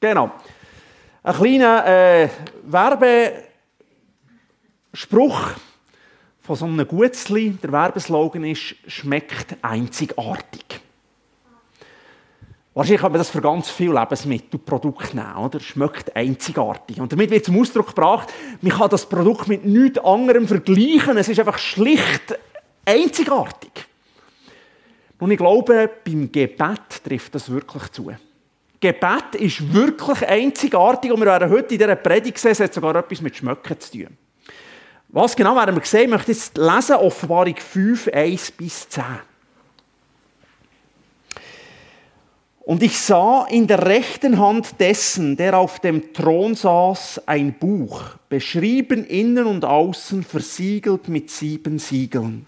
Genau. Ein kleiner äh, Werbespruch von so einem Gutzli. Der Werbeslogan ist, schmeckt einzigartig. Wahrscheinlich kann man das für ganz viele Lebensmittelprodukte nehmen, oder? Schmeckt einzigartig. Und damit wird zum Ausdruck gebracht, man kann das Produkt mit nichts anderem vergleichen. Es ist einfach schlicht einzigartig. Und ich glaube, beim Gebet trifft das wirklich zu. Gebet ist wirklich einzigartig und wir werden heute in dieser Predigt sehen, es hat sogar etwas mit Schmöcken zu tun. Was genau werden wir sehen? Ich möchte jetzt lesen, Offenbarung 5, 1 bis 10. Und ich sah in der rechten Hand dessen, der auf dem Thron saß, ein Buch, beschrieben innen und außen, versiegelt mit sieben Siegeln.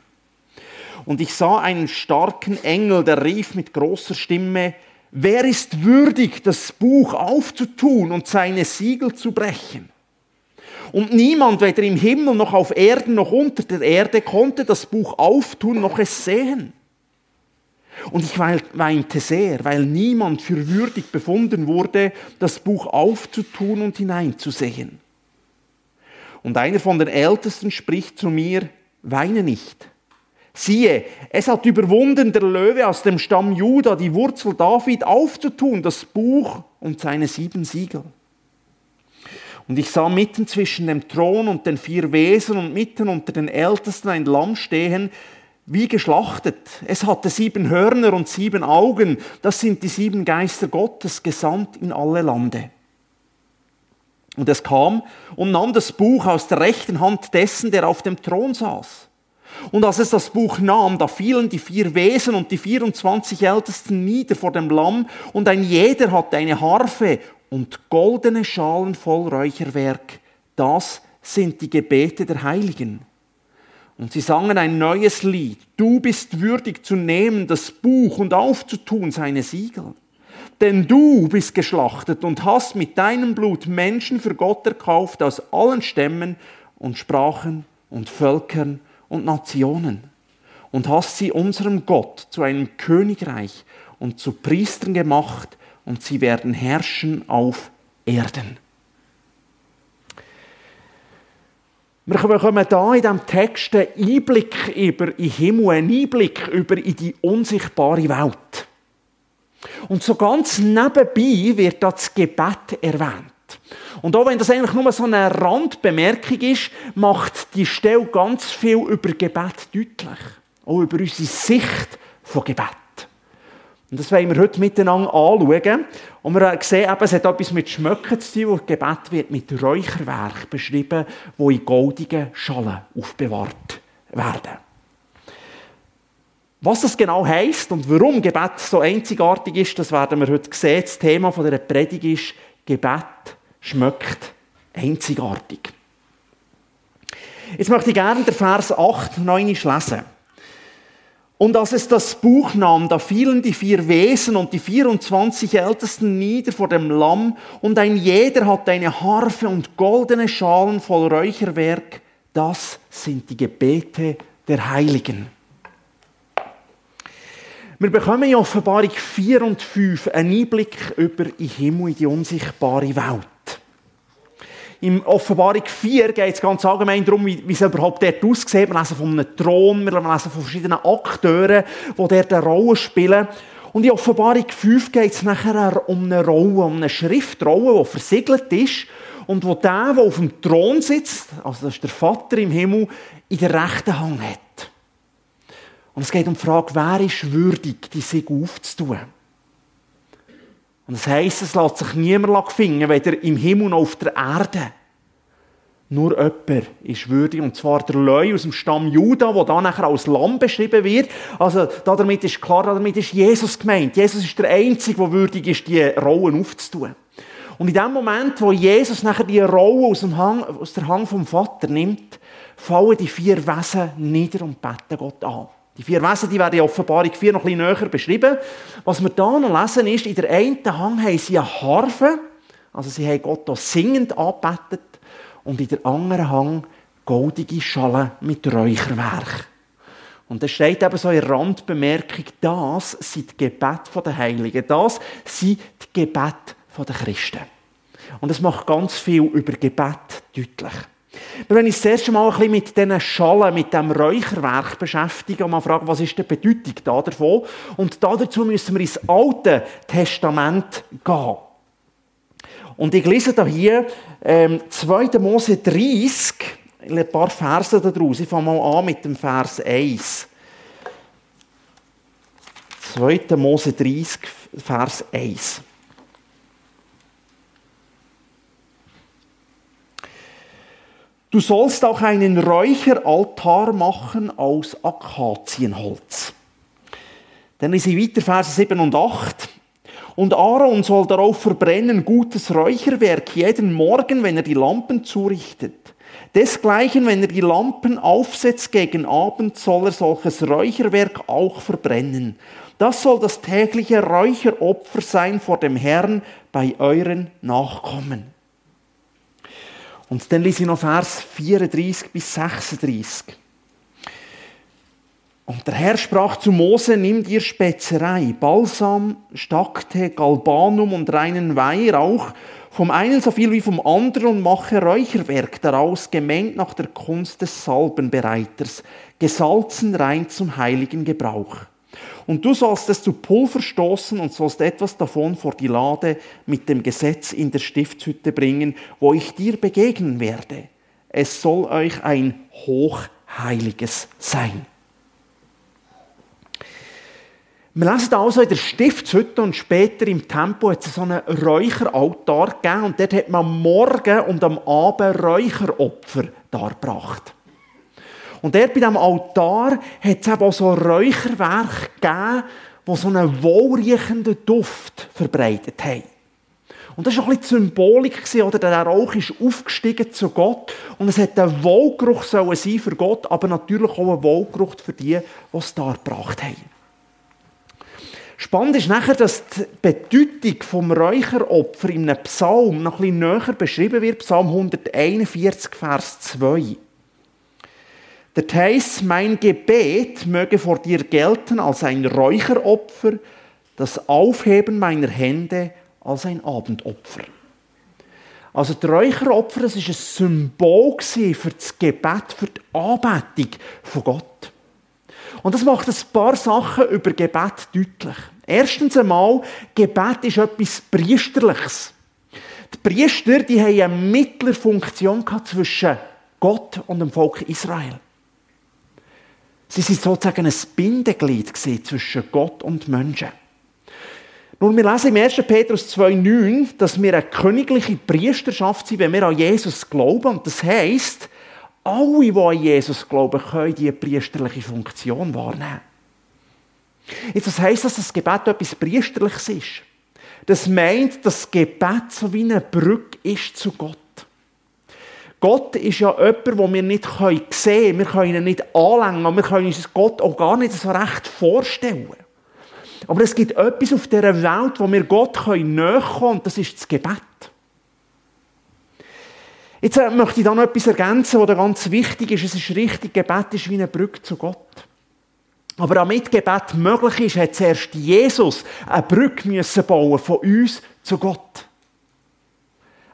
Und ich sah einen starken Engel, der rief mit großer Stimme, wer ist würdig, das Buch aufzutun und seine Siegel zu brechen? Und niemand, weder im Himmel noch auf Erden noch unter der Erde, konnte das Buch auftun noch es sehen. Und ich weinte sehr, weil niemand für würdig befunden wurde, das Buch aufzutun und hineinzusehen. Und einer von den Ältesten spricht zu mir, weine nicht. Siehe, es hat überwunden der Löwe aus dem Stamm Juda, die Wurzel David, aufzutun, das Buch und seine sieben Siegel. Und ich sah mitten zwischen dem Thron und den vier Wesen und mitten unter den Ältesten ein Lamm stehen, wie geschlachtet. Es hatte sieben Hörner und sieben Augen. Das sind die sieben Geister Gottes, gesandt in alle Lande. Und es kam und nahm das Buch aus der rechten Hand dessen, der auf dem Thron saß. Und als es das Buch nahm, da fielen die vier Wesen und die 24 Ältesten nieder vor dem Lamm, und ein jeder hatte eine Harfe und goldene Schalen voll Räucherwerk. Das sind die Gebete der Heiligen. Und sie sangen ein neues Lied. Du bist würdig zu nehmen das Buch und aufzutun seine Siegel. Denn du bist geschlachtet und hast mit deinem Blut Menschen für Gott erkauft aus allen Stämmen und Sprachen und Völkern und Nationen und hast sie unserem Gott zu einem Königreich und zu Priestern gemacht und sie werden herrschen auf Erden. Wir bekommen hier in diesem Text einen Einblick über in Himmel, einen Einblick über in die unsichtbare Welt. Und so ganz nebenbei wird das Gebet erwähnt. Und auch wenn das eigentlich nur so eine Randbemerkung ist, macht die Stelle ganz viel über Gebet deutlich. Auch über unsere Sicht von Gebet. Und das wollen wir heute miteinander anschauen. Und wir sehen eben, es hat etwas mit Schmöcken zu tun, und Gebet wird mit Räucherwerk beschrieben, wo in goldigen Schalen aufbewahrt werden. Was das genau heisst und warum Gebet so einzigartig ist, das werden wir heute sehen. Das Thema dieser Predigt ist, Gebet schmeckt einzigartig. Jetzt möchte ich gerne den Vers 8 9 lesen. Und als es das Buch nahm, da fielen die vier Wesen und die 24 Ältesten nieder vor dem Lamm, und ein jeder hatte eine Harfe und goldene Schalen voll Räucherwerk. Das sind die Gebete der Heiligen. Wir bekommen in Offenbarung 4 und 5 einen Einblick über den Himmel, in die unsichtbare Welt. Im Offenbarung 4 geht es ganz allgemein darum, wie, wie es überhaupt dort aussieht. Wir lesen von einem Thron, wir lesen von verschiedenen Akteuren, die dort eine Rolle spielen. Und in Offenbarung 5 geht es nachher um eine Rolle, um eine Schriftrolle, die versiegelt ist und wo der, der auf dem Thron sitzt, also das ist der Vater im Himmel, in der rechten Hand hat. Und es geht um die Frage, wer ist würdig, die Siegel aufzutun. Und das heisst, es lässt sich niemand finden, weder im Himmel noch auf der Erde. Nur jemand ist würdig, und zwar der Leu aus dem Stamm Juda, der dann nachher als Lamm beschrieben wird. Also, damit ist klar, damit ist Jesus gemeint. Jesus ist der Einzige, der würdig ist, die Rollen aufzutun. Und in dem Moment, wo Jesus nachher die Rolle aus, dem Hang, aus der Hand vom Vater nimmt, fallen die vier Wesen nieder und beten Gott an. Die vier Wesen die werden in Offenbarung 4 noch ein bisschen näher beschrieben. Was wir da noch lesen ist, in der einen Hang haben sie eine Harfe, also sie haben Gott singend angebetet, und in der anderen Hang goldige Schalen mit Räucherwerk. Und das steht eben so in Randbemerkung, das sind die Gebete der Heiligen, das sind die Gebete der Christen. Und das macht ganz viel über Gebet deutlich. Wir werden uns das erste Mal ein bisschen mit diesen Schalen, mit dem Räucherwerk beschäftigen und mal fragen, was ist die Bedeutung da davon? Und dazu müssen wir ins Alte Testament gehen. Und ich lese da hier ähm, 2. Mose 30, ein paar Verse daraus. Ich fange mal an mit dem Vers 1. 2. Mose 30, Vers 1. Du sollst auch einen Räucheraltar machen aus Akazienholz. Dann ist weiter Vers 7 und 8. Und Aaron soll darauf verbrennen gutes Räucherwerk jeden Morgen, wenn er die Lampen zurichtet. Desgleichen, wenn er die Lampen aufsetzt gegen Abend, soll er solches Räucherwerk auch verbrennen. Das soll das tägliche Räucheropfer sein vor dem Herrn bei euren Nachkommen. Und dann lese ich noch Vers 34 bis 36. Und der Herr sprach zu Mose, nimm dir Spezerei, Balsam, Stakte, Galbanum und reinen Weihrauch, vom einen so viel wie vom anderen und mache Räucherwerk daraus, gemengt nach der Kunst des Salbenbereiters, gesalzen rein zum heiligen Gebrauch. Und du sollst es zu Pulver stoßen und sollst etwas davon vor die Lade mit dem Gesetz in der Stiftshütte bringen, wo ich dir begegnen werde. Es soll euch ein hochheiliges sein. Wir lesen also in der Stiftshütte und später im Tempo hat es so einen Räucheraltar gegeben und dort hat man am Morgen und am Abend Räucheropfer dargebracht. Und dort bei diesem Altar hat es eben auch so Räucherwerk gegeben, die so einen wohlriechenden Duft verbreitet haben. Und das war auch ein bisschen die Symbolik, oder? Der Rauch ist aufgestiegen zu Gott. Und es hat ein Wohlgeruch sein für Gott, aber natürlich auch ein Wohlgeruch für die, die es dargebracht haben. Spannend ist nachher, dass die Bedeutung vom Räucheropfer in einem Psalm noch ein bisschen näher beschrieben wird. Psalm 141, Vers 2. Der heißt, mein Gebet möge vor dir gelten als ein Räucheropfer, das Aufheben meiner Hände als ein Abendopfer. Also das Räucheropfer, das war ein Symbol für das Gebet, für die Anbetung von Gott. Und das macht ein paar Sachen über Gebet deutlich. Erstens einmal, Gebet ist etwas Priesterliches. Die Priester, die haben eine Mittlerfunktion zwischen Gott und dem Volk Israel. Sie sind sozusagen ein Bindeglied zwischen Gott und Menschen. Nun, wir lesen im 1. Petrus 2,9, dass wir eine königliche Priesterschaft sind, wenn wir an Jesus glauben. Und das heisst, alle, die an Jesus glauben, können diese priesterliche Funktion wahrnehmen. Jetzt, was heisst das, dass das Gebet etwas Priesterliches ist? Das meint, dass das Gebet so wie eine Brücke ist zu Gott. Gott ist ja jemand, den wir nicht sehen können. Wir können ihn nicht anlängen. Wir können uns Gott auch gar nicht so recht vorstellen. Aber es gibt etwas auf dieser Welt, wo wir Gott näher kommen und das ist das Gebet. Jetzt äh, möchte ich da noch etwas ergänzen, was ganz wichtig ist. Es ist richtig, Gebet ist wie eine Brücke zu Gott. Aber damit Gebet möglich ist, hat zuerst Jesus eine Brücke müssen bauen von uns zu Gott.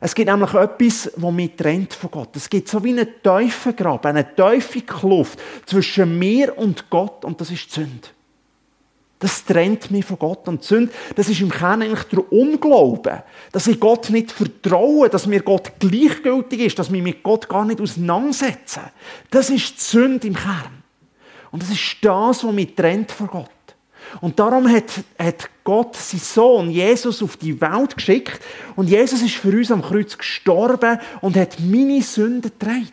Es gibt nämlich etwas, das mich trennt von Gott. Es gibt so wie einen tiefen eine tiefe Kluft zwischen mir und Gott und das ist die Sünde. Das trennt mich von Gott. Und die Sünde, das ist im Kern eigentlich der Unglaube. Dass ich Gott nicht vertraue, dass mir Gott gleichgültig ist, dass wir mit Gott gar nicht auseinandersetzen. Das ist die Sünde im Kern. Und das ist das, was mich trennt von Gott. Und darum hat, hat Gott seinen Sohn Jesus auf die Welt geschickt und Jesus ist für uns am Kreuz gestorben und hat meine Sünden getragen.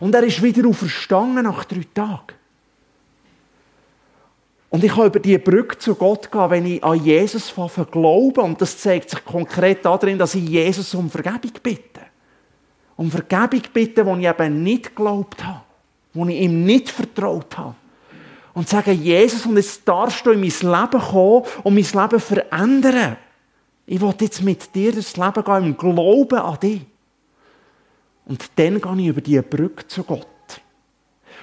Und er ist wieder auferstanden nach drei Tagen. Und ich kann über diese Brücke zu Gott gehen, wenn ich an Jesus glaube. Und das zeigt sich konkret darin, dass ich Jesus um Vergebung bitte. Um Vergebung bitte, wo ich eben nicht geglaubt habe. Wo ich ihm nicht vertraut habe und sagen, Jesus, und jetzt darfst du in mein Leben kommen und mein Leben verändern. Ich will jetzt mit dir das Leben gehen, im Glauben an dich. Und dann gehe ich über diese Brücke zu Gott.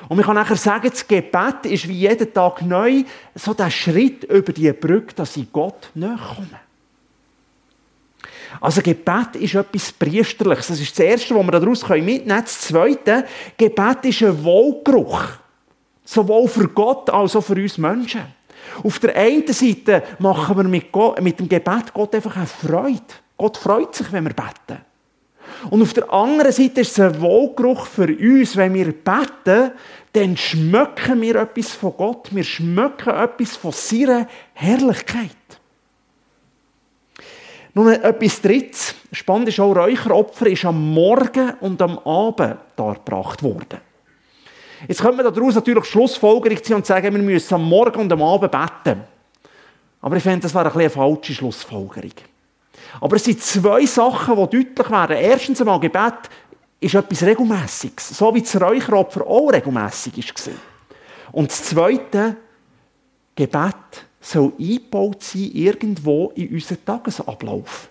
Und ich kann nachher sagen, das Gebet ist wie jeden Tag neu so der Schritt über diese Brücke, dass ich Gott näher komme. Also Gebet ist etwas Priesterliches. Das ist das Erste, was wir daraus mitnehmen können. Das Zweite, Gebet ist ein Wohlgeruch. Sowohl für Gott als auch für uns Menschen. Auf der einen Seite machen wir mit, Gott, mit dem Gebet Gott einfach eine Freude. Gott freut sich, wenn wir beten. Und auf der anderen Seite ist es ein Wohlgeruch für uns, wenn wir beten, dann schmecken wir etwas von Gott, wir schmecken etwas von seiner Herrlichkeit. Nun etwas Drittes. Spannend ist auch, Räucheropfer ist am Morgen und am Abend dargebracht worden. Jetzt könnte man daraus natürlich Schlussfolgerung ziehen und sagen, wir müssen am Morgen und am Abend beten. Aber ich finde, das wäre ein eine falsche Schlussfolgerung. Aber es sind zwei Sachen, die deutlich werden. Erstens einmal, Gebet ist etwas Regelmäßiges. So wie das Räucheropfer auch regelmäßig war. Und das Zweite, Gebet soll eingebaut sein irgendwo in unseren Tagesablauf.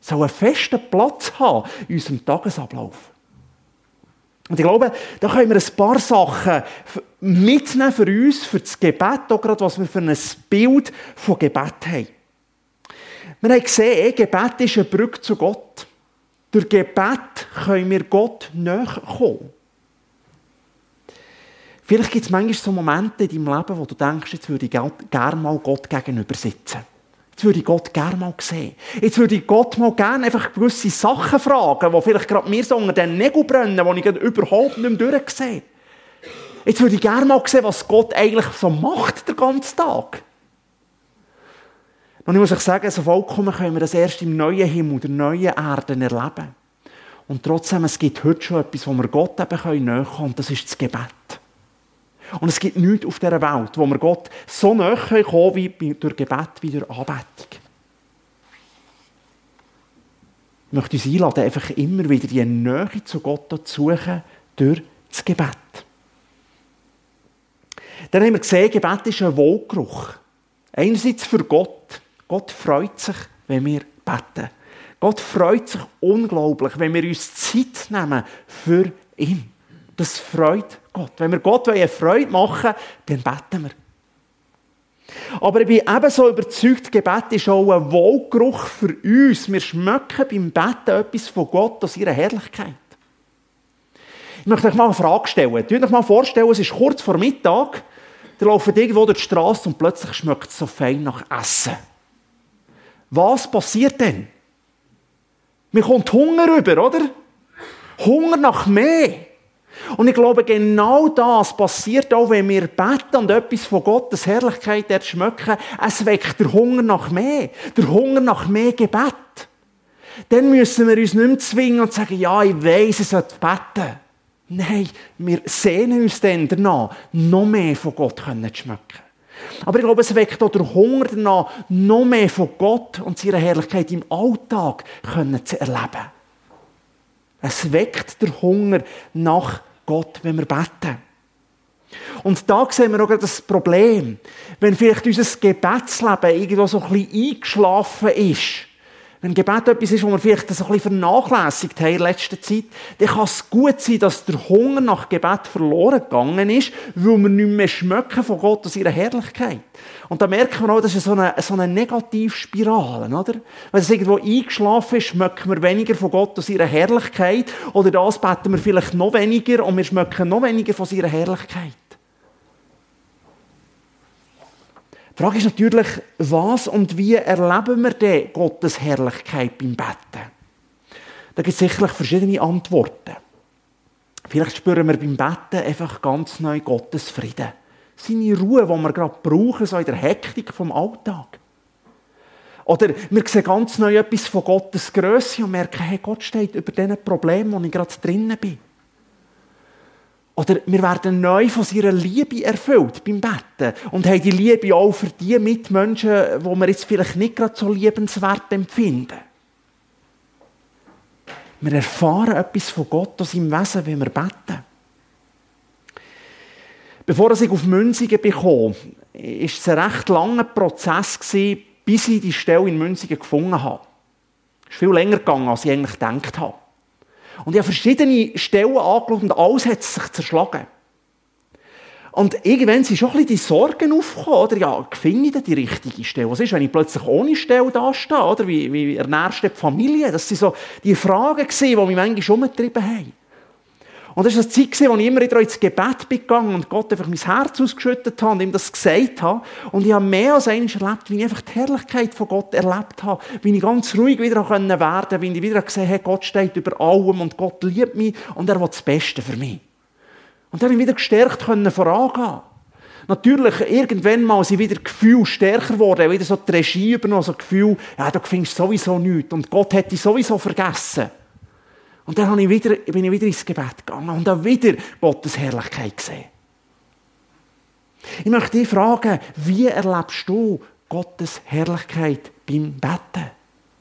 Soll einen festen Platz haben in unserem Tagesablauf. Und ich glaube, da können wir ein paar Sachen mitnehmen für uns, für das Gebet, auch gerade was wir für ein Bild von Gebet haben. Wir haben gesehen, Gebet ist eine Brücke zu Gott. Durch Gebet können wir Gott näher kommen. Vielleicht gibt es manchmal so Momente in deinem Leben, wo du denkst, jetzt würde ich gerne mal Gott gegenüber sitzen. Jetzt würde ich Gott gerne mal sehen. Jetzt würde ich Gott mal gerne einfach gewisse Sachen fragen, die vielleicht gerade mir so unter den Nägeln brennen, die ich überhaupt nicht mehr durchsehe. Jetzt würde ich gerne mal sehen, was Gott eigentlich so macht den ganzen Tag. Und ich muss euch sagen, so vollkommen können wir das erst im neuen Himmel, der neuen Erde erleben. Und trotzdem, es gibt heute schon etwas, wo wir Gott eben näher kommen und das ist das Gebet. Und es gibt nichts auf dieser Welt, wo wir Gott so näher kommen wie durch Gebet, wie durch Anbetung. Ich möchte uns einladen, einfach immer wieder die Nähe zu Gott zu suchen durch das Gebet. Dann haben wir gesehen, Gebet ist ein Wohlgeruch. Einerseits für Gott, Gott freut sich, wenn wir beten. Gott freut sich unglaublich, wenn wir uns Zeit nehmen für ihn. Das freut Gott. Wenn wir Gott eine Freude machen dann beten wir. Aber ich bin ebenso überzeugt, Gebet ist auch ein Wohlgeruch für uns. Wir schmecken beim Beten etwas von Gott aus ihrer Herrlichkeit. Ich möchte euch mal eine Frage stellen. Stellt euch mal vorstellen, es ist kurz vor Mittag, ihr laufen irgendwo durch die Straße und plötzlich schmeckt es so fein nach Essen. Was passiert denn? Mir kommt Hunger rüber, oder? Hunger nach mehr. Und ich glaube, genau das passiert auch, wenn wir beten und etwas von Gottes Herrlichkeit dort schmecken. Es weckt der Hunger nach mehr. Der Hunger nach mehr Gebet. Dann müssen wir uns nicht mehr zwingen und sagen, ja, ich weiss, ich sollte beten. Nein, wir sehnen uns dann danach, noch mehr von Gott zu schmecken. Aber ich glaube, es weckt auch der Hunger danach, noch mehr von Gott und seiner Herrlichkeit im Alltag zu erleben. Es weckt der Hunger nach Gott, wenn wir beten. Und da sehen wir auch das Problem. Wenn vielleicht unser Gebetsleben irgendwo so ein bisschen eingeschlafen ist, wenn Gebet etwas ist, was wir vielleicht ein bisschen vernachlässigt haben in letzter Zeit, dann kann es gut sein, dass der Hunger nach Gebet verloren gegangen ist, weil wir nicht mehr schmecken von Gott aus ihrer Herrlichkeit. Und da merken wir auch, das ist so eine, so eine Negativspirale, oder? Wenn es irgendwo eingeschlafen ist, schmecken wir weniger von Gott aus ihrer Herrlichkeit, oder das beten wir vielleicht noch weniger und wir schmecken noch weniger von ihrer Herrlichkeit. Die Frage ist natürlich, was und wie erleben wir denn Gottes Herrlichkeit beim Betten? Da gibt es sicherlich verschiedene Antworten. Vielleicht spüren wir beim Betten einfach ganz neu Gottes Frieden. Seine Ruhe, die wir gerade brauchen, so in der Hektik vom Alltag. Oder wir sehen ganz neu etwas von Gottes Größe und merken, hey, Gott steht über diesen Problemen, wo ich gerade drinnen bin. Oder wir werden neu von seiner Liebe erfüllt beim Betten und haben die Liebe auch für die Mitmenschen, wo wir jetzt vielleicht nicht gerade so liebenswert empfinden. Wir erfahren etwas von Gott aus seinem Wesen, wenn wir beten. Bevor ich auf Münzigen bekam, war es ein recht langer Prozess, bis ich die Stelle in Münzigen gefunden habe. Es ist viel länger gegangen, als ich eigentlich gedacht habe. Und ich habe verschiedene Stellen angeschaut und alles hat sich zerschlagen. Und irgendwann sind schon ein bisschen die Sorgen aufgekommen, oder? Ja, finde ich die richtige Stelle? Was ist, wenn ich plötzlich ohne Stelle da stehe, oder? Wie, wie ernährst du die Familie? Das sind so die Fragen die mich manchmal umgetrieben haben. Und das war eine Zeit, wo ich immer wieder ins Gebet bin gegangen und Gott einfach mein Herz ausgeschüttet habe und ihm das gesagt habe. Und ich habe mehr als einmal erlebt, wie ich einfach die Herrlichkeit von Gott erlebt habe. Wie ich ganz ruhig wieder werden konnte, wie ich wieder gesehen habe, Gott steht über allem und Gott liebt mich und er will das Beste für mich. Und dann habe ich wieder gestärkt können vorangehen. Natürlich, irgendwann mal sind wieder Gefühle stärker geworden, wieder so die Regie übernommen, so Gefühl, ja, du findest sowieso nichts und Gott hätte dich sowieso vergessen. Und dann ich wieder, bin ich wieder ins Gebet gegangen und habe wieder Gottes Herrlichkeit gesehen. Ich möchte dich fragen, wie erlebst du Gottes Herrlichkeit beim Betten?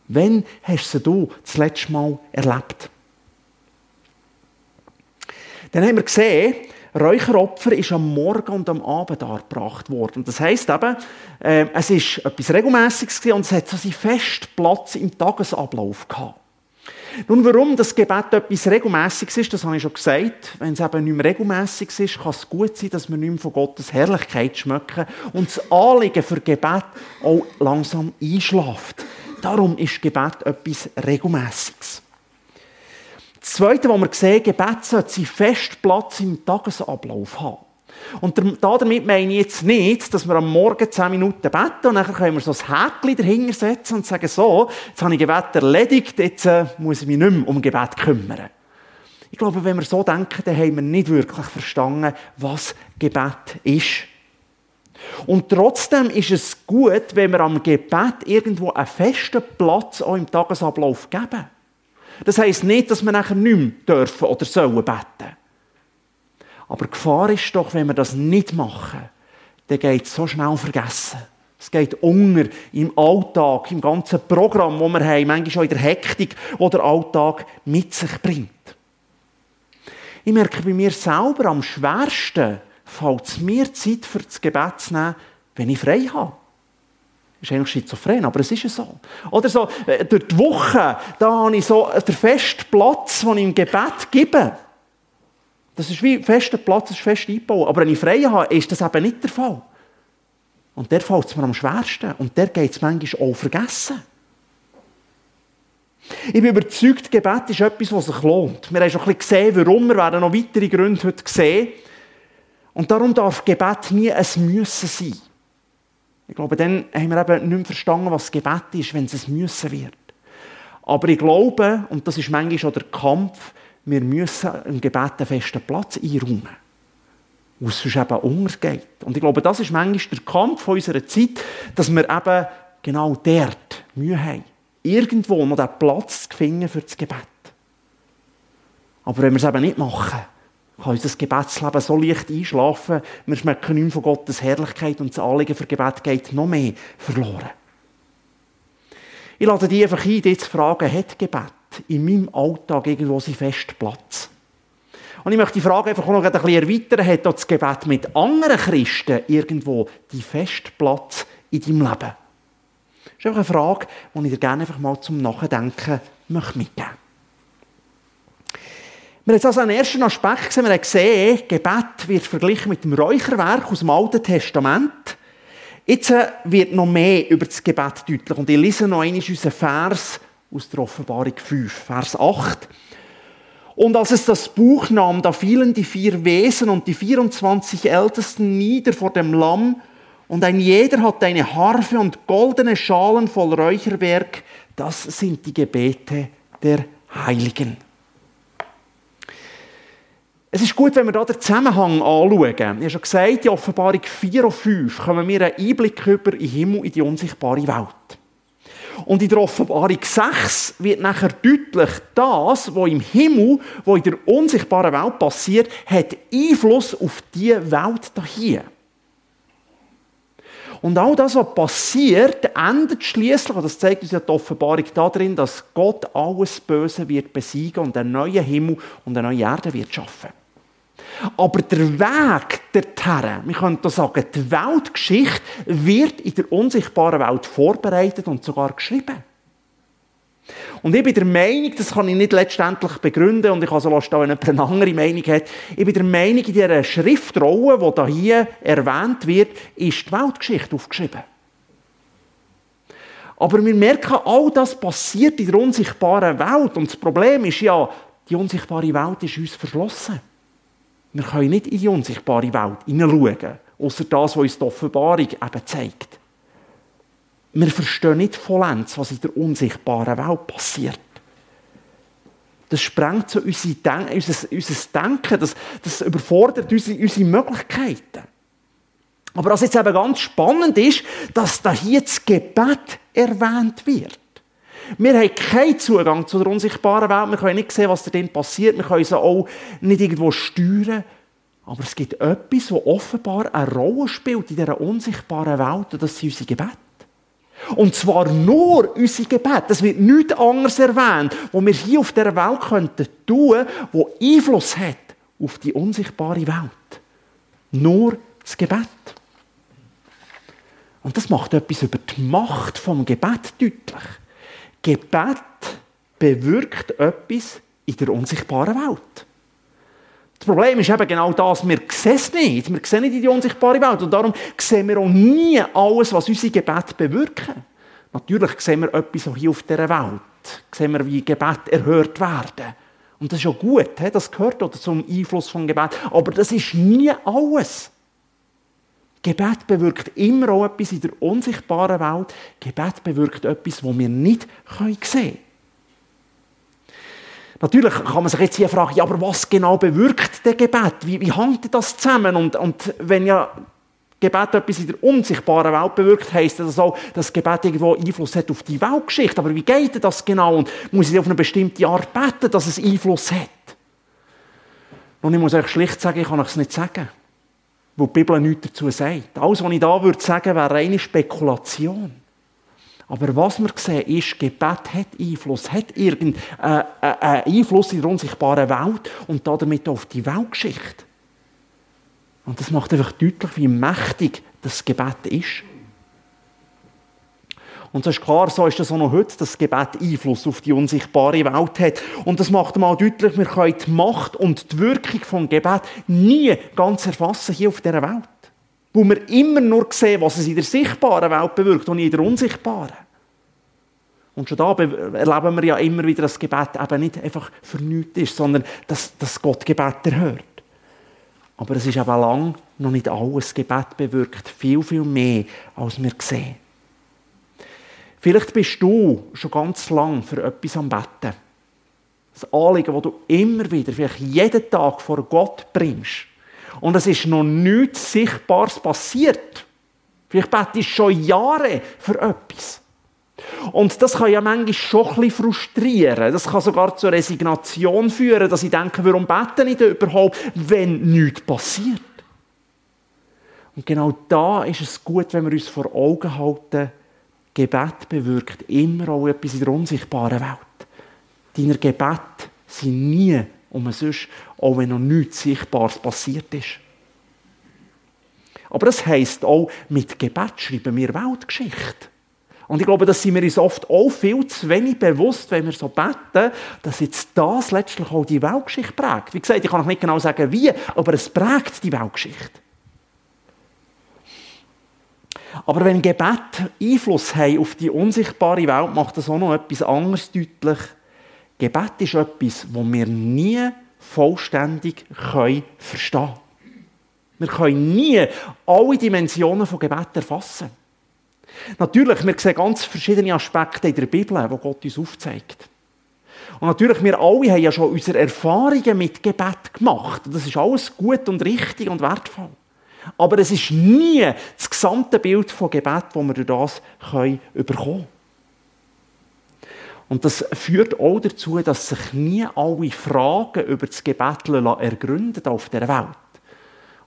Wann hast du sie das letzte Mal erlebt? Dann haben wir gesehen, Räucheropfer ist am Morgen und am Abend dargebracht worden. Das heisst eben, äh, es ist etwas Regelmäßiges und es hat so seinen festen Platz im Tagesablauf gehabt. Nun, warum das Gebet etwas Regelmäßiges ist, das habe ich schon gesagt. Wenn es eben nicht mehr regelmäßig ist, kann es gut sein, dass wir nicht mehr von Gottes Herrlichkeit schmecken und das Anliegen für Gebet auch langsam einschlaft. Darum ist Gebet etwas Regelmäßiges. Das Zweite, was wir sehen, Gebet sollte seinen festen Platz im Tagesablauf haben. Und damit meine ich jetzt nicht, dass wir am Morgen 10 Minuten beten und dann können wir so ein Häkchen dahinter setzen und sagen, so, jetzt habe ich Gebet erledigt, jetzt äh, muss ich mich nicht mehr um Gebet kümmern. Ich glaube, wenn wir so denken, dann haben wir nicht wirklich verstanden, was Gebet ist. Und trotzdem ist es gut, wenn wir am Gebet irgendwo einen festen Platz auch im Tagesablauf geben. Das heisst nicht, dass wir nachher nicht mehr dürfen oder sollen beten. Aber die Gefahr ist doch, wenn wir das nicht machen, dann geht es so schnell vergessen. Es geht unter im Alltag, im ganzen Programm, das wir haben, manchmal auch in der Hektik, die der Alltag mit sich bringt. Ich merke bei mir selber, am schwersten fällt es mir Zeit für das Gebet zu nehmen, wenn ich frei habe. Das ist eigentlich schizophren, aber es ist so. Oder so, äh, durch die Woche, da habe ich so den festen Platz, den ich im Gebet gebe. Das ist wie fester Platz, das ist fest eingebaut. Aber wenn ich frei habe, ist das eben nicht der Fall. Und der fällt es mir am schwersten. Und der geht es manchmal auch vergessen. Ich bin überzeugt, Gebet ist etwas, was sich lohnt. Wir haben schon ein bisschen gesehen, warum. Wir werden noch weitere Gründe heute sehen. Und darum darf Gebet nie ein Müssen sein. Ich glaube, dann haben wir eben nicht mehr verstanden, was Gebet ist, wenn es ein Müssen wird. Aber ich glaube, und das ist manchmal schon der Kampf, wir müssen im Gebet einen festen Platz einräumen. Wo es sonst eben untergeht. Und ich glaube, das ist manchmal der Kampf unserer Zeit, dass wir eben genau dort Mühe haben. Irgendwo noch den Platz zu finden für das Gebet. Aber wenn wir es eben nicht machen, kann unser Gebetsleben so leicht einschlafen, wir schmecken nicht mehr von Gottes Herrlichkeit und das Anliegen für Gebet geht noch mehr verloren. Ich lade dich einfach ein, dich zu fragen, hat Gebet in meinem Alltag irgendwo seinen festen Platz? Und ich möchte die Frage einfach noch ein bisschen erweitern. Hat das Gebet mit anderen Christen irgendwo die festen Platz in deinem Leben? Das ist einfach eine Frage, die ich dir gerne einfach mal zum Nachdenken möchte mitgeben wir haben also einen ersten Aspekt gesehen. Wir haben gesehen, Gebet wird verglichen mit dem Räucherwerk aus dem Alten Testament. Jetzt äh, wird noch mehr über das Gebet deutlich. Und ich lese noch einmal unseren Vers aus der Offenbarung 5, Vers 8. Und als es das Buch nahm, da fielen die vier Wesen und die 24 Ältesten nieder vor dem Lamm, und ein jeder hatte eine Harfe und goldene Schalen voll Räucherwerk. Das sind die Gebete der Heiligen. Es ist gut, wenn wir hier den Zusammenhang anschauen. Ich habe schon gesagt, in Offenbarung 4 und 5 kommen wir einen Einblick über den Himmel, in die unsichtbare Welt. Und in der Offenbarung 6 wird nachher deutlich, das, was im Himmel, was in der unsichtbaren Welt passiert, hat Einfluss auf die Welt hier. Und all das, was passiert, endet schließlich, und das zeigt uns ja die Offenbarung darin, dass Gott alles Böse wird besiegen und einen neuen Himmel und eine neue Erde wird schaffen. Aber der Weg dorthin, wir können da sagen, die Weltgeschichte wird in der unsichtbaren Welt vorbereitet und sogar geschrieben. Und ich bin der Meinung, das kann ich nicht letztendlich begründen und ich kann so lassen, wenn jemand eine andere Meinung hat, ich bin der Meinung, in dieser Schriftrolle, die hier erwähnt wird, ist die Weltgeschichte aufgeschrieben. Aber wir merken, all das passiert in der unsichtbaren Welt. Und das Problem ist ja, die unsichtbare Welt ist uns verschlossen. Wir können nicht in die unsichtbare Welt hineinschauen, außer das, was uns die Offenbarung eben zeigt. Wir verstehen nicht vollends, was in der unsichtbaren Welt passiert. Das sprengt so unser, Denken, unser, unser Denken, das, das überfordert unsere, unsere Möglichkeiten. Aber was jetzt eben ganz spannend ist, dass da hier das Gebet erwähnt wird. Wir haben keinen Zugang zu der unsichtbaren Welt. Wir können nicht sehen, was da passiert. Wir können sie auch nicht irgendwo steuern. Aber es gibt etwas, das offenbar eine Rolle spielt in dieser unsichtbaren Welt. Und das sind unsere Gebete. Und zwar nur unsere Gebete. Es wird nichts anderes erwähnt, was wir hier auf dieser Welt könnten tun, Einfluss hat auf die unsichtbare Welt. Nur das Gebet. Und das macht etwas über die Macht vom Gebet deutlich. Gebet bewirkt etwas in der unsichtbaren Welt. Das Problem ist eben genau das, wir sehen es nicht. Wir sehen nicht in die unsichtbare Welt. Und darum sehen wir auch nie alles, was unsere Gebete bewirken. Natürlich sehen wir etwas auch hier auf dieser Welt. Sehen wir, wie Gebet erhört werden. Und das ist auch gut, das gehört auch zum Einfluss von Gebet. Aber das ist nie alles. Gebet bewirkt immer auch etwas in der unsichtbaren Welt. Gebet bewirkt etwas, das wir nicht sehen können. Natürlich kann man sich jetzt hier fragen, ja, aber was genau bewirkt der Gebet? Wie, wie hängt das zusammen? Und, und wenn ja Gebet etwas in der unsichtbaren Welt bewirkt, heisst das auch, dass Gebet irgendwo Einfluss hat auf die Weltgeschichte. Aber wie geht das genau? Und muss ich auf eine bestimmte Art beten, dass es Einfluss hat? Und ich muss euch schlicht sagen, ich kann euch es nicht sagen wo die Bibel nichts dazu sagt. Alles, was ich da würde sagen, wäre reine Spekulation. Aber was wir sehen, ist, Gebet hat Einfluss, hat irgendeinen äh, äh, Einfluss in der unsichtbaren Welt und damit auf die Weltgeschichte. Und das macht einfach deutlich, wie mächtig das Gebet ist. Und es ist klar, so ist das auch noch heute, dass das Gebet Einfluss auf die unsichtbare Welt hat. Und das macht mal deutlich, wir können die Macht und die Wirkung vom Gebet nie ganz erfassen hier auf dieser Welt. Wo wir immer nur sehen, was es in der sichtbaren Welt bewirkt und nicht in der unsichtbaren. Und schon da erleben wir ja immer wieder, dass das Gebet eben nicht einfach für nichts ist, sondern dass, dass Gott Gebet erhört. Aber es ist eben lang noch nicht alles. Gebet bewirkt viel, viel mehr, als wir sehen. Vielleicht bist du schon ganz lang für etwas am Betten. Das Anliegen, das du immer wieder, vielleicht jeden Tag vor Gott bringst. Und es ist noch nichts Sichtbares passiert. Vielleicht betest du schon Jahre für etwas. Und das kann ja manchmal schon ein bisschen frustrieren. Das kann sogar zur Resignation führen, dass ich denke, warum beten ich überhaupt, wenn nichts passiert? Und genau da ist es gut, wenn wir uns vor Augen halten, Gebet bewirkt immer auch etwas in der unsichtbaren Welt. Deine Gebete sind nie umsonst, auch wenn noch nichts Sichtbares passiert ist. Aber das heisst auch, mit Gebet schreiben wir Weltgeschichte. Und ich glaube, das sind wir uns oft auch viel zu wenig bewusst, wenn wir so beten, dass jetzt das letztlich auch die Weltgeschichte prägt. Wie gesagt, ich kann auch nicht genau sagen, wie, aber es prägt die Weltgeschichte. Aber wenn Gebet Einfluss haben auf die unsichtbare Welt, macht das auch noch etwas anderes deutlich. Gebet ist etwas, das wir nie vollständig verstehen können. Wir können nie alle Dimensionen von Gebet erfassen. Natürlich, wir sehen ganz verschiedene Aspekte in der Bibel, die Gott uns aufzeigt. Und natürlich, wir alle haben ja schon unsere Erfahrungen mit Gebet gemacht. Das ist alles gut und richtig und wertvoll. Aber es ist nie das gesamte Bild von Gebet, das wir durch das können bekommen können. Und das führt auch dazu, dass sich nie alle Fragen über das Gebet ergründen auf der Welt.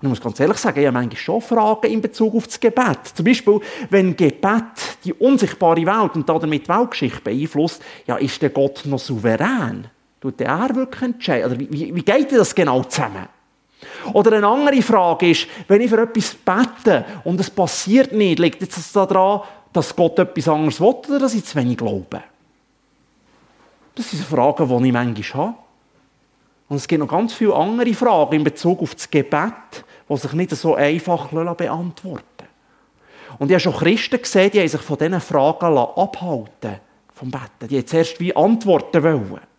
Und ich muss ganz ehrlich sagen, ich habe manchmal schon Fragen in Bezug auf das Gebet. Zum Beispiel, wenn Gebet die unsichtbare Welt und damit die Weltgeschichte beeinflusst, ja, ist der Gott noch souverän? Tut er wirklich entscheiden? Oder wie, wie geht das genau zusammen? Oder eine andere Frage ist, wenn ich für etwas bete und es passiert nicht, liegt es daran, dass Gott etwas anderes will oder dass ich zu wenig glaube? Das sind Fragen, die ich manchmal habe. Und es gibt noch ganz viele andere Fragen in Bezug auf das Gebet, die sich nicht so einfach beantworten lassen. Und ich habe schon Christen gesehen, die haben sich von diesen Fragen abhalten vom Betten. Die haben zuerst wie Antworten wollen.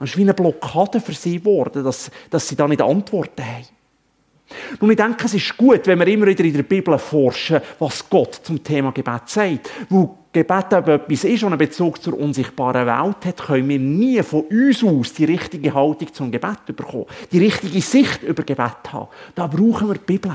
Es ist wie eine Blockade für sie geworden, dass, dass sie da nicht Antworten haben. Nun, ich denke, es ist gut, wenn wir immer wieder in der Bibel forschen, was Gott zum Thema Gebet sagt. Weil Gebet aber etwas ist, und einen Bezug zur unsichtbaren Welt hat, können wir nie von uns aus die richtige Haltung zum Gebet bekommen. Die richtige Sicht über Gebet haben. Da brauchen wir die Bibel.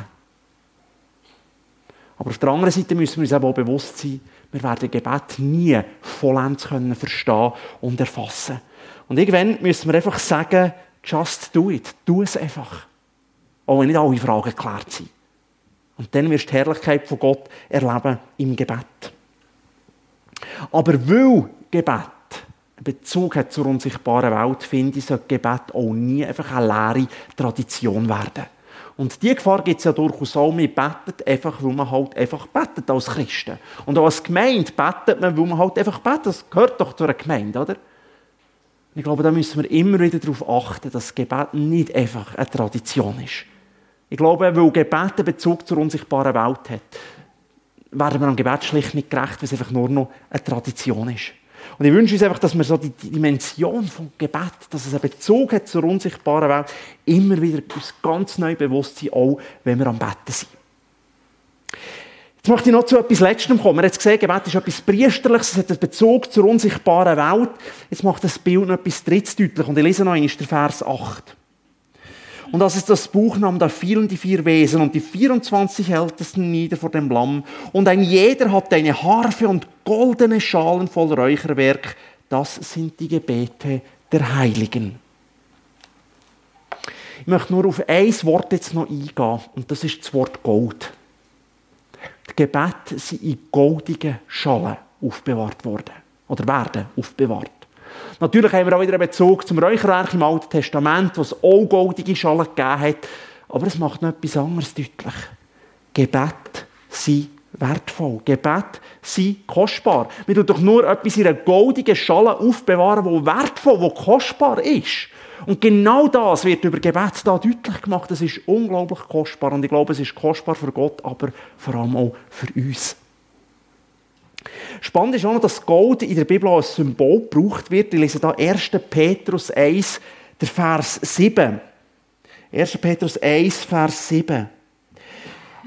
Aber auf der anderen Seite müssen wir uns auch bewusst sein, wir werden Gebet nie vollends können verstehen und erfassen. Und irgendwann müssen wir einfach sagen, just do it. Tu es einfach. Auch wenn nicht alle Fragen geklärt sind. Und dann wirst du die Herrlichkeit von Gott erleben im Gebet. Aber weil Gebet einen Bezug hat zur unsichtbaren Welt, finde ich, sollte Gebet auch nie einfach eine leere Tradition werden. Und diese Gefahr gibt es ja durchaus auch. Man betet einfach, weil man halt einfach betet als Christen. Und auch als Gemeinde betet man, weil man halt einfach betet. Das gehört doch zu einer Gemeinde, oder? Ich glaube, da müssen wir immer wieder darauf achten, dass Gebet nicht einfach eine Tradition ist. Ich glaube, weil Gebet einen Bezug zur unsichtbaren Welt hat, werden wir am Gebet schlicht nicht gerecht, weil es einfach nur noch eine Tradition ist. Und ich wünsche uns einfach, dass wir so die Dimension vom Gebet, dass es einen Bezug hat zur unsichtbaren Welt, immer wieder uns ganz neu bewusst sind, auch wenn wir am Betten sind. Jetzt möchte ich noch zu etwas Letztem kommen. Wir haben gesehen, Gebet ist etwas Priesterliches, es hat einen Bezug zur unsichtbaren Welt. Jetzt macht das Bild noch etwas Drittes deutlich. Und ich lese noch einmal den Vers 8. Und als es das Buch nahm, da fielen die vier Wesen und die 24 Ältesten nieder vor dem Lamm. Und ein jeder hatte eine Harfe und goldene Schalen voll Räucherwerk. Das sind die Gebete der Heiligen. Ich möchte nur auf ein Wort jetzt noch eingehen, und das ist das Wort Gold. Die Gebete sind in goldigen Schalen aufbewahrt worden. Oder werden aufbewahrt. Natürlich haben wir auch wieder einen Bezug zum Räucherwerk im Alten Testament, wo es auch goldige Schalen gegeben hat. Aber es macht noch etwas anderes deutlich. Gebet sind wertvoll. Gebet sind kostbar. Wir tun doch nur etwas in einer goldigen Schale aufbewahren, wo wertvoll, wo kostbar ist. Und genau das wird über Gebet da deutlich gemacht. Es ist unglaublich kostbar. Und ich glaube, es ist kostbar für Gott, aber vor allem auch für uns. Spannend ist auch noch, dass Gold in der Bibel als Symbol gebraucht wird. Ich lese da 1. Petrus 1, der Vers 7. 1. Petrus 1, Vers 7.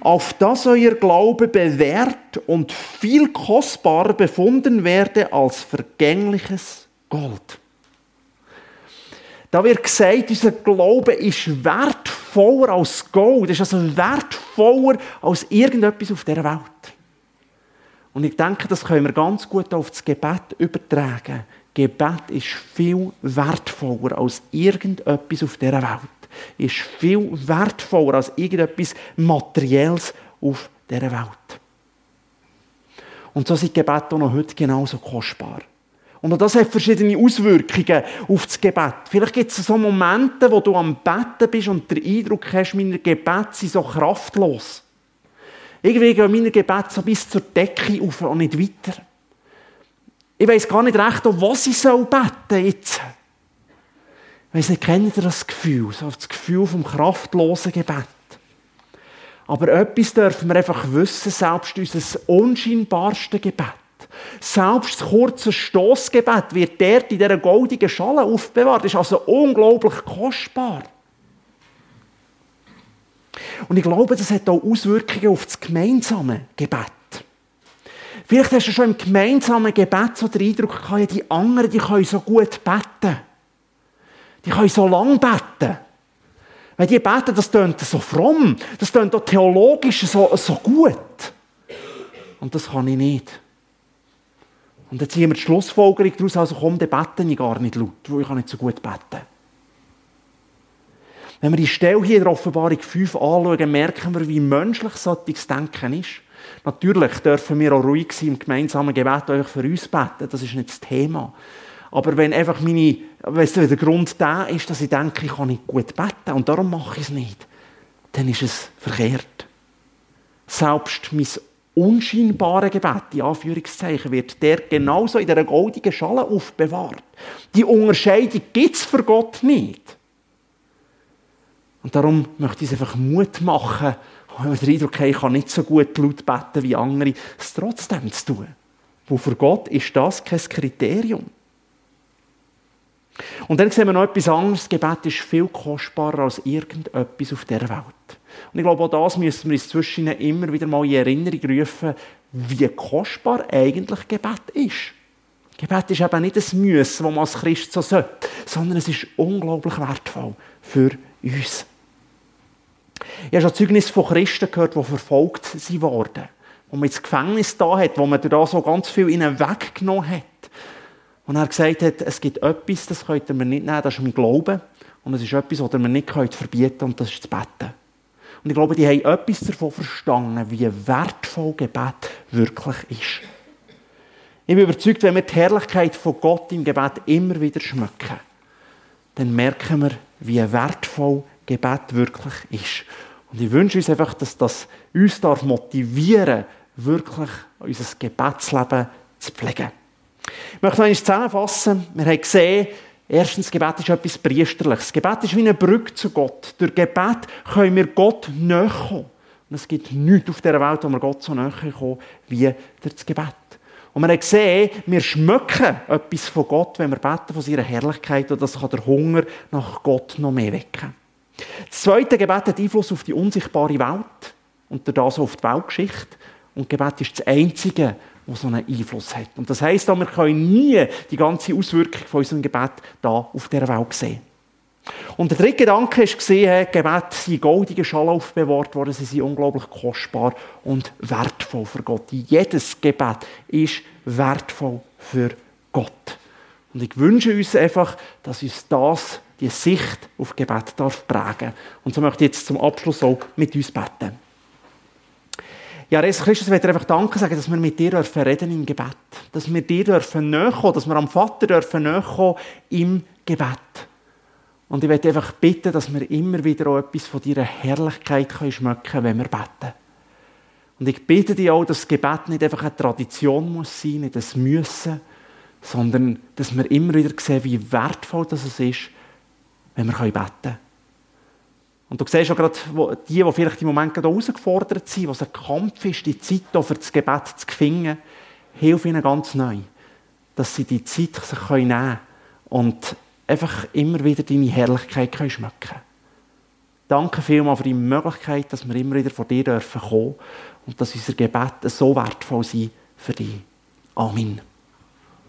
Auf dass euer Glaube bewährt und viel kostbarer befunden werde als vergängliches Gold. Da wird gesagt, unser Glaube ist wertvoller als Gold. ist also wertvoller als irgendetwas auf dieser Welt. Und ich denke, das können wir ganz gut auf das Gebet übertragen. Gebet ist viel wertvoller als irgendetwas auf dieser Welt. Ist viel wertvoller als irgendetwas Materielles auf dieser Welt. Und so sind Gebete auch noch heute genauso kostbar. Und auch das hat verschiedene Auswirkungen auf das Gebet. Vielleicht gibt es so Momente, wo du am Betten bist und den Eindruck hast, meine Gebete sind so kraftlos. Irgendwie gehen meine Gebete so bis zur Decke auf und nicht weiter. Ich weiß gar nicht recht, um was ich soll beten jetzt. Ich weiss nicht, kennt ihr das Gefühl? So das Gefühl vom kraftlosen Gebet. Aber etwas dürfen wir einfach wissen, selbst unser unscheinbarste Gebet, selbst das kurze Stoßgebet wird dort in dieser goldigen Schale aufbewahrt. Das ist also unglaublich kostbar. Und ich glaube, das hat auch Auswirkungen auf das gemeinsame Gebet. Vielleicht hast du schon im gemeinsamen Gebet so den Eindruck gehabt, die anderen, die können so gut beten. Die können so lang beten. Wenn die beten, das tönt so fromm, das tönt auch theologisch so, so gut. Und das kann ich nicht. Und dann ziehen wir die Schlussfolgerung daraus, also komm, dann bete ich gar nicht laut, weil ich nicht so gut beten wenn wir die Stelle hier in der Offenbarung 5 anschauen, merken wir, wie menschlich solches Denken ist. Natürlich dürfen wir auch ruhig sein im gemeinsamen Gebet euch für uns beten. Das ist nicht das Thema. Aber wenn einfach meine, weißt du, der Grund da ist, dass ich denke, ich kann nicht gut beten und darum mache ich es nicht, dann ist es verkehrt. Selbst mein unscheinbare Gebet, die Anführungszeichen, wird der genauso in der goldenen Schale aufbewahrt. Die Unterscheidung gibt es für Gott nicht. Und darum möchte ich einfach Mut machen, wenn wir den Eindruck haben, ich kann nicht so gut laut beten wie andere, es trotzdem zu tun. Wo für Gott ist das kein Kriterium. Und dann sehen wir noch etwas anderes. Das Gebet ist viel kostbarer als irgendetwas auf der Welt. Und ich glaube, auch das müssen wir uns zwischen immer wieder mal in Erinnerung rufen, wie kostbar eigentlich Gebet ist. Gebet ist eben nicht ein Müssen, das man als Christ so sollte, sondern es ist unglaublich wertvoll für uns. Ich habe schon Zeugnis von Christen gehört, die verfolgt wurden, wo man ins Gefängnis da hat, wo man da so ganz viel ihnen weggenommen hat. Und er gesagt hat, es gibt etwas, das könnt ihr mir nicht nehmen, das ist mein Glauben. Und es ist etwas, das ihr mir nicht verbieten könnt, und das ist das Beten. Und ich glaube, die haben etwas davon verstanden, wie wertvoll Gebet wirklich ist. Ich bin überzeugt, wenn wir die Herrlichkeit von Gott im Gebet immer wieder schmücken, dann merken wir, wie wertvoll Gebet wirklich ist. Und ich wünsche uns einfach, dass das uns darf motivieren wirklich unser Gebetsleben zu pflegen. Ich möchte noch einmal zusammenfassen. Wir haben gesehen, erstens, Gebet ist etwas Priesterliches. Gebet ist wie eine Brücke zu Gott. Durch Gebet können wir Gott näher kommen. Und es gibt nichts auf dieser Welt, wo wir Gott so näher kommen wie durch das Gebet. Und wir haben gesehen, wir schmecken etwas von Gott, wenn wir beten von seiner Herrlichkeit und das kann der Hunger nach Gott noch mehr wecken. Das zweite Gebet hat Einfluss auf die unsichtbare Welt und das auf die Weltgeschichte. Und Gebet ist das Einzige, das so einen Einfluss hat. Und das heisst wir können nie die ganze Auswirkung von unserem Gebet da auf dieser Welt sehen. Und der dritte Gedanke ist gesehen, Gebet sind goldige Schale aufbewahrt worden, sie sind unglaublich kostbar und wertvoll für Gott. Jedes Gebet ist wertvoll für Gott. Und ich wünsche uns einfach, dass uns das, die Sicht auf Gebet darf prägen. Und so möchte ich jetzt zum Abschluss auch mit uns beten. Ja, Jesus Christus, ich möchte einfach Danke sagen, dass wir mit dir dürfen reden im Gebet. Dass wir dir dürfen kommen, dass wir am Vater dürfen kommen im Gebet. Und ich möchte einfach bitten, dass wir immer wieder auch etwas von deiner Herrlichkeit schmecken können, wenn wir beten. Und ich bitte dich auch, dass das Gebet nicht einfach eine Tradition muss sein, nicht ein Müssen, sondern dass wir immer wieder sehen, wie wertvoll das ist, wenn wir beten können. Und du siehst auch gerade die, die vielleicht im Moment gerade herausgefordert sind, was ein Kampf ist, die Zeit für das Gebet zu finden, hilf ihnen ganz neu, dass sie die Zeit sich nehmen können und einfach immer wieder deine Herrlichkeit können schmecken Danke vielmals für die Möglichkeit, dass wir immer wieder vor dir kommen dürfen und dass unsere Gebete so wertvoll sind für dich. Amen.